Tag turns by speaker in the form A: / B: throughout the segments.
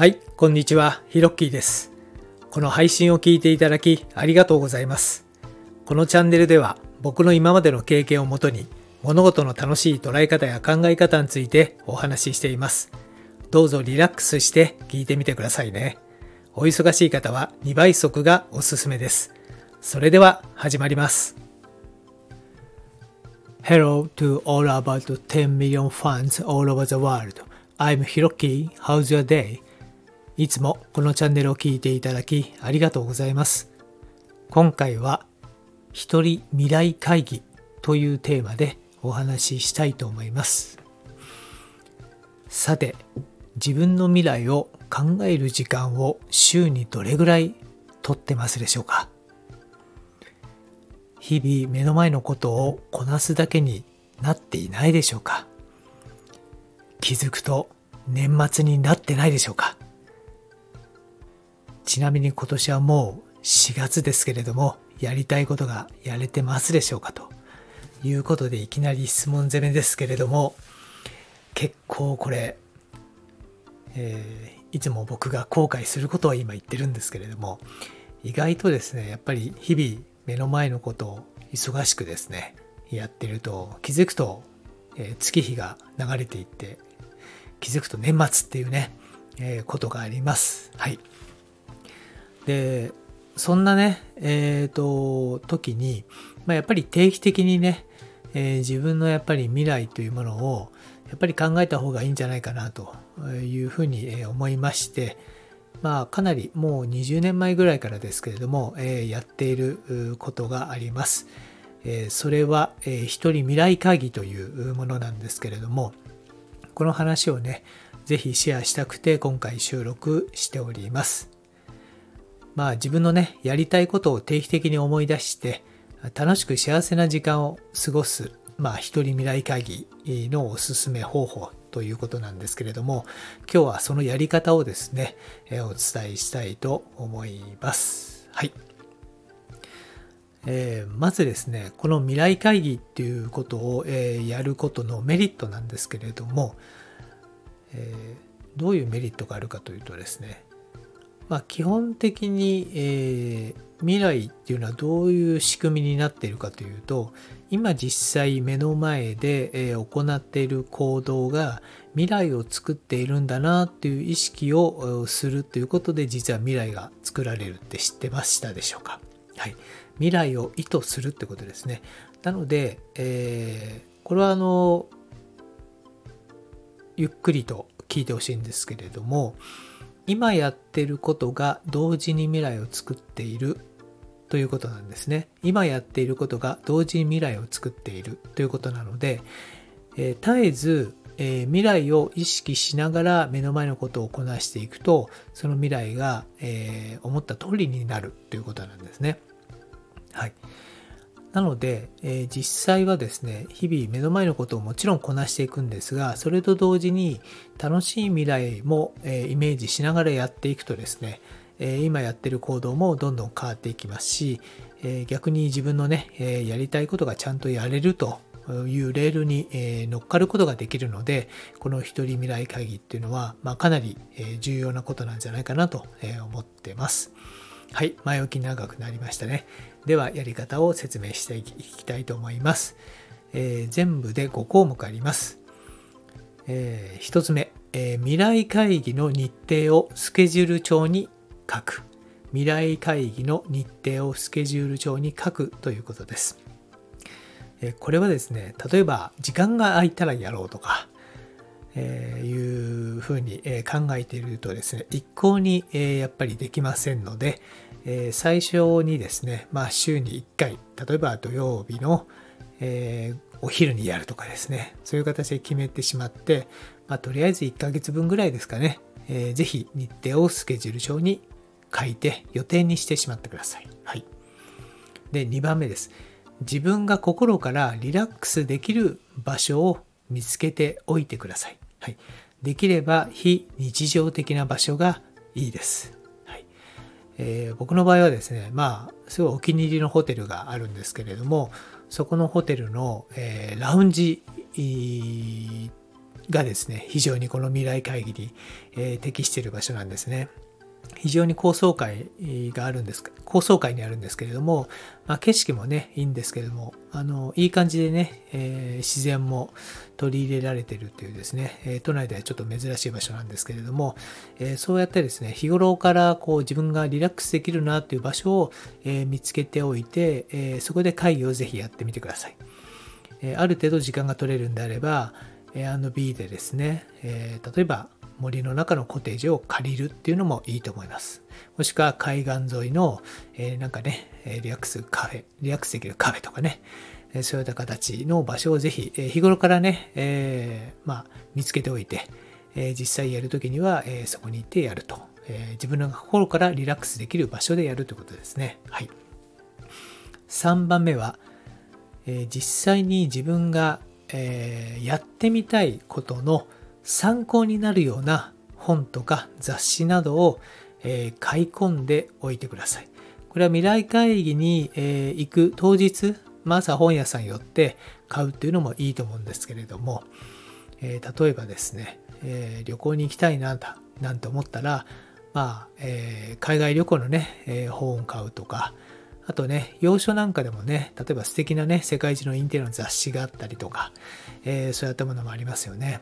A: はい、こんにちは、ヒロッキーです。この配信を聞いていただきありがとうございます。このチャンネルでは僕の今までの経験をもとに物事の楽しい捉え方や考え方についてお話ししています。どうぞリラックスして聞いてみてくださいね。お忙しい方は2倍速がおすすめです。それでは始まります。Hello to all about 10 million fans all over the world. I'm Hiroki. How's your day? いつもこのチャンネルを聞いていただきありがとうございます。今回は一人未来会議というテーマでお話ししたいと思います。さて、自分の未来を考える時間を週にどれぐらいとってますでしょうか？日々目の前のことをこなすだけになっていないでしょうか？気づくと年末になってないでしょうか？ちなみに今年はもう4月ですけれどもやりたいことがやれてますでしょうかと。いうことでいきなり質問攻めですけれども結構これ、えーいつも僕が後悔することは今言ってるんですけれども意外とですねやっぱり日々目の前のことを忙しくですねやってると気づくと、えー月日が流れていって気づくと年末っていうね、えーことがあります。はい。でそんなねえっ、と時に、まあ、やっぱり定期的にね、えー自分のやっぱり未来というものをやっぱり考えた方がいいんじゃないかなというふうに思いましてまあかなりもう20年前ぐらいからですけれども、えーやっていることがあります。えーそれは、えー一人未来会議というものなんですけれどもこの話をねぜひシェアしたくて今回収録しております。まあ自分のねやりたいことを定期的に思い出して楽しく幸せな時間を過ごすまあ一人未来会議のおすすめ方法ということなんですけれども今日はそのやり方をですねえーお伝えしたいと思います。はい。えーまずですねこの未来会議っていうことを、えーやることのメリットなんですけれども、えーどういうメリットがあるかというとですねまあ、基本的に、えー未来っていうのはどういう仕組みになっているかというと今実際目の前で、えー行っている行動が未来を作っているんだなっていう意識をするということで実は未来が作られるって知ってましたでしょうか。はい。未来を意図するってことですね。なので、えーこれはあのゆっくりと聞いてほしいんですけれども今やってることが同時に未来を作っているということなんですね。今やっていることが同時に未来を作っているということなので、えー絶えず、えー未来を意識しながら目の前のことをこなしていくとその未来が、えー思った通りになるということなんですね。はい。なので、えー実際はですね、日々目の前のことをもちろんこなしていくんですが、それと同時に楽しい未来も、えーイメージしながらやっていくとですね、えー今やってる行動もどんどん変わっていきますし、え逆に自分のね、えやりたいことがちゃんとやれるというレールに、え乗っかることができるので、この一人未来会議っていうのは、まあ、かなり、重要なことなんじゃないかなと思ってます。はい、前置き長くなりましたね。では、やり方を説明していきたいと思います。えー全部で5項目あります。え1つ目、えー未来会議の日程をスケジュール帳に書く。未来会議の日程をスケジュール帳に書くということです。えこれはですね、例えば時間が空いたらやろうとか、えーいうふうにえ考えているとですね、一向にえやっぱりできませんので、え最初にですね、まあ週に1回、例えば土曜日の、えお昼にやるとかですね、そういう形で決めてしまって、まあとりあえず1ヶ月分ぐらいですかね、えーぜひ日程をスケジュール帳に書いて予定にしてしまってください。はい。で、2番目です。自分が心からリラックスできる場所を見つけておいてください。はい。できれば非日常的な場所がいいです。はい。えー僕の場合はですね、まあ、すごいお気に入りのホテルがあるんですけれども、そこのホテルの、えーラウンジがですね、非常にこの未来会議に、えー、適している場所なんですね。非常に高層階があるんです高層階にあるんですけれども、まあ、景色もねいいんですけれどもあのいい感じでね、えー、自然も取り入れられているというですね、えー、都内ではちょっと珍しい場所なんですけれども、えー、そうやってですね日頃からこう自分がリラックスできるなという場所を、え見つけておいて、えそこで会議をぜひやってみてください、えある程度時間が取れるんであれば A&B でですね、え例えば森の中のコテージを借りるっていうのもいいと思います。もしくは海岸沿いの、えー、なんかね、リラックスカフェ、リラックスできるカフェとかね、そういった形の場所をぜひ、え日頃からね、えー、まあ、見つけておいて、え実際やるときには、えそこに行ってやると、え自分の心からリラックスできる場所でやるということですね。はい。3番目は、え実際に自分が、えやってみたいことの参考になるような本とか雑誌などを、えー、買い込んでおいてください。これは未来会議に、えー、行く当日、まあ、朝本屋さん寄って買うっていうのもいいと思うんですけれども、えー、例えばですね、え旅行に行きたいななんて思ったら、まあえ海外旅行のね、え本を買うとか、あとね、洋書なんかでもね、例えば素敵なね、世界中のインテリアの雑誌があったりとか、えそういったものもありますよね。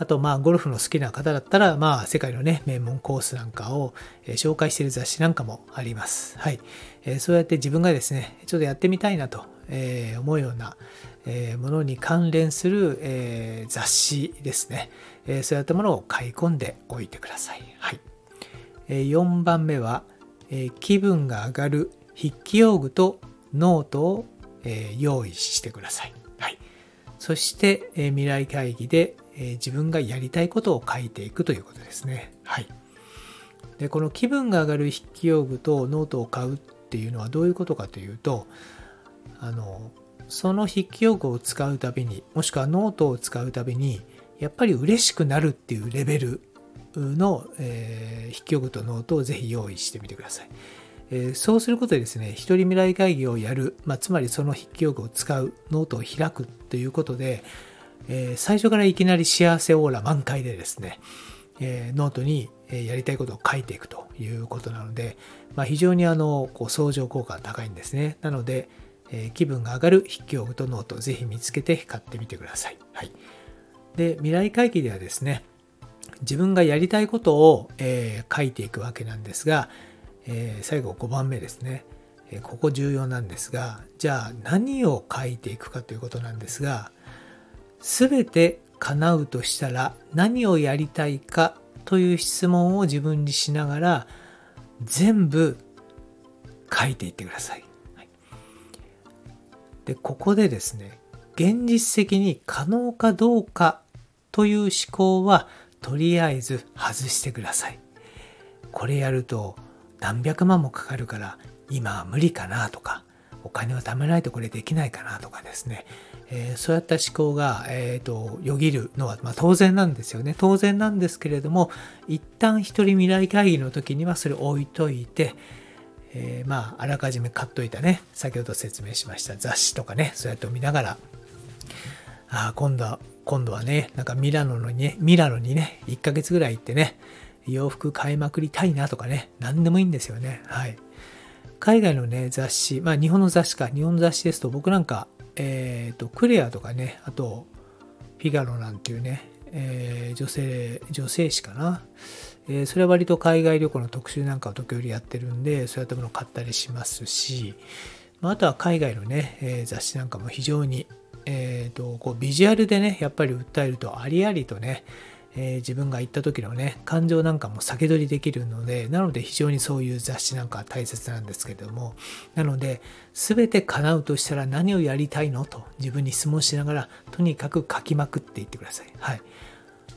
A: あと、まあ、ゴルフの好きな方だったら、まあ、世界のね、名門コースなんかを、え紹介している雑誌なんかもあります。はい。えそうやって自分がですね、ちょっとやってみたいなと、え思うような、えものに関連する、え雑誌ですね、えそういったものを買い込んでおいてください。はい。え4番目は、え気分が上がる筆記用具とノートを、え用意してください。はい。そして、え未来会議でえ自分がやりたいことを書いていくということですね。はい。で、この気分が上がる筆記用具とノートを買うっていうのはどういうことかというと、あの、その筆記用具を使うたびに、もしくはノートを使うたびに、やっぱり嬉しくなるっていうレベルの、えー、筆記用具とノートをぜひ用意してみてください。え、そうすることでですね、一人未来会議をやる、まあ、つまりその筆記用具を使う、ノートを開くということで、えー、最初からいきなり幸せオーラ満開でですね、えー、ノートにやりたいことを書いていくということなので、まあ、非常にあのこう相乗効果が高いんですね。なので、え、気分が上がる筆記用具とノートをぜひ見つけて買ってみてください。はい、で未来会議ではですね自分がやりたいことを、えー、書いていくわけなんですが、えー、最後5番目ですね、えここ重要なんですがじゃあ何を書いていくかということなんですが全て叶うとしたら何をやりたいかという質問を自分にしながら全部書いていってください。はい、で、ここでですね、現実的に可能かどうかという思考はとりあえず外してください。これやると何百万もかかるから今は無理かなとかお金を貯めないとこれできないかなとかですねえー、そうやった思考が、えーと、よぎるのは、まあ、当然なんですよね。当然なんですけれども、一旦一人未来会議の時にはそれを置いといて、えー、まあ、あらかじめ買っといたね、先ほど説明しました雑誌とかね、そうやって見ながら、ああ、今度は、今度はね、なんかミラノのにね、ミラノにね、1ヶ月ぐらい行ってね、洋服買いまくりたいなとかね、何でもいいんですよね。はい。海外のね、雑誌、まあ日本の雑誌か、日本の雑誌ですと僕なんかえっ、ー、と、クレアとかね、あと、フィガロなんていうね、えー、女性、女性誌かな。えー、それは割と海外旅行の特集なんかを時折やってるんで、そういったものを買ったりしますし、まあ、あとは海外のね、えー、雑誌なんかも非常に、えっ、と、こうビジュアルでね、やっぱり訴えるとありありとね、えー、自分が行った時のね、感情なんかも先取りできるので、なので非常にそういう雑誌なんか大切なんですけれども、なので、全て叶うとしたら何をやりたいの？と自分に質問しながら、とにかく書きまくっていってください。はい。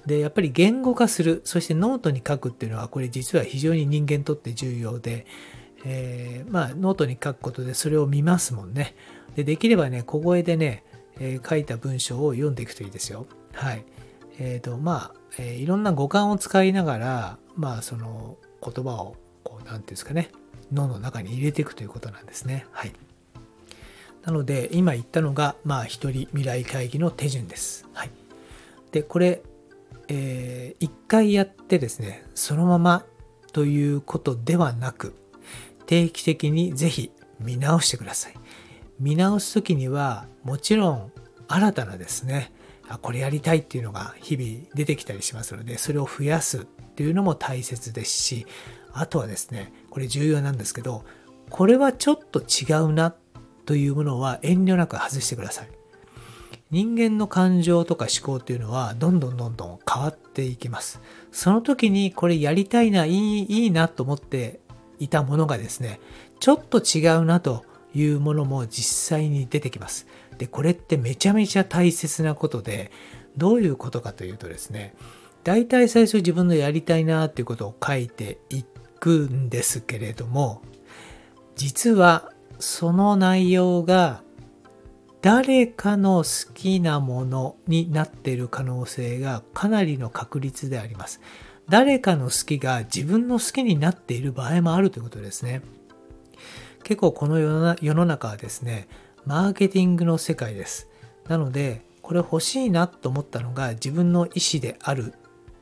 A: で、やっぱり言語化する、そしてノートに書くっていうのは、これ実は非常に人間にとって重要で、えー、まあ、ノートに書くことでそれを見ますもんね。で、できればね、小声でね、えー、書いた文章を読んでいくといいですよ。はい。えっ、ー、と、まあ、えー、いろんな五感を使いながら、まあ、その言葉を、こう、なんていうんですかね、脳の中に入れていくということなんですね。はい。なので、今言ったのが、まあ、一人未来会議の手順です。はい。で、これ、えー、一回やってですね、そのままということではなく、定期的にぜひ見直してください。見直す時には、もちろん新たなですね、あこれやりたいっていうのが日々出てきたりしますので、それを増やすっていうのも大切ですし、あとはですね、これ重要なんですけど、これはちょっと違うなというものは遠慮なく外してください。人間の感情とか思考っていうのはどんどんどんどん変わっていきます。その時にこれやりたいな、いい、いいなと思っていたものがですね、ちょっと違うなというものも実際に出てきます。で、これってめちゃめちゃ大切なことで、どういうことかというとですね、大体最初自分のやりたいなっていうことを書いていくんですけれども、実はその内容が誰かの好きなものになっている可能性がかなりの確率であります。誰かの好きが自分の好きになっている場合もあるということですね。結構この世の中はですね、マーケティングの世界です。なので、これ欲しいなと思ったのが自分の意思である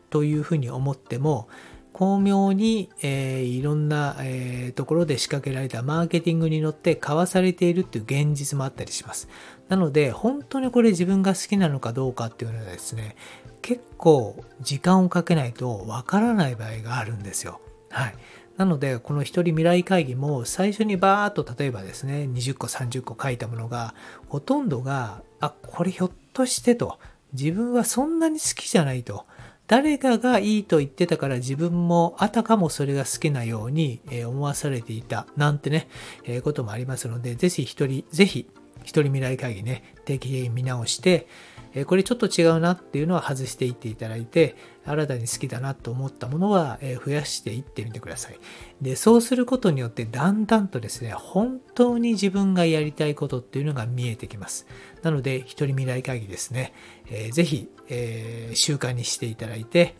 A: というふうに思っても、巧妙に、えー、いろんな、えー、ところで仕掛けられたマーケティングに乗って買わされているっていう現実もあったりします。なので、本当にこれ自分が好きなのかどうかっていうのはですね、結構時間をかけないとわからない場合があるんですよ。はい。なので、この一人未来会議も最初にバーっと例えばですね、20個、30個書いたものが、ほとんどが、あ、これひょっとしてと、自分はそんなに好きじゃないと。誰かがいいと言ってたから自分もあたかもそれが好きなように思わされていたなんてね、えー、こともありますので、ぜひ一人、ぜひ一人未来会議ね、定期的に見直して、えこれちょっと違うなっていうのは外していっていただいて、新たに好きだなと思ったものは、え増やしていってみてください。で、そうすることによってだんだんとですね、本当に自分がやりたいことっていうのが見えてきます。なので、一人未来会議ですね、えー、ぜひ、えー、習慣にしていただいて、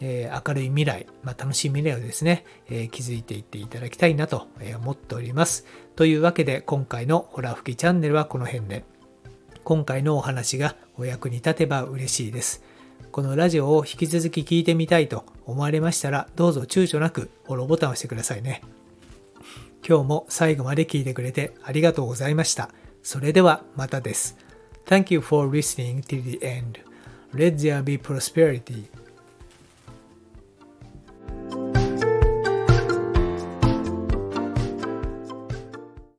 A: えー、明るい未来、まあ、楽しい未来をですね、えー、築いていっていただきたいなと思っております。というわけで今回のホラ吹きチャンネルはこの辺で。今回のお話がお役に立てば嬉しいです。このラジオを引き続き聞いてみたいと思われましたら、どうぞ躊躇なくフォローボタンを押してくださいね。今日も最後まで聞いてくれてありがとうございました。それではまたです。Thank you for listening till the end. Let there be prosperity.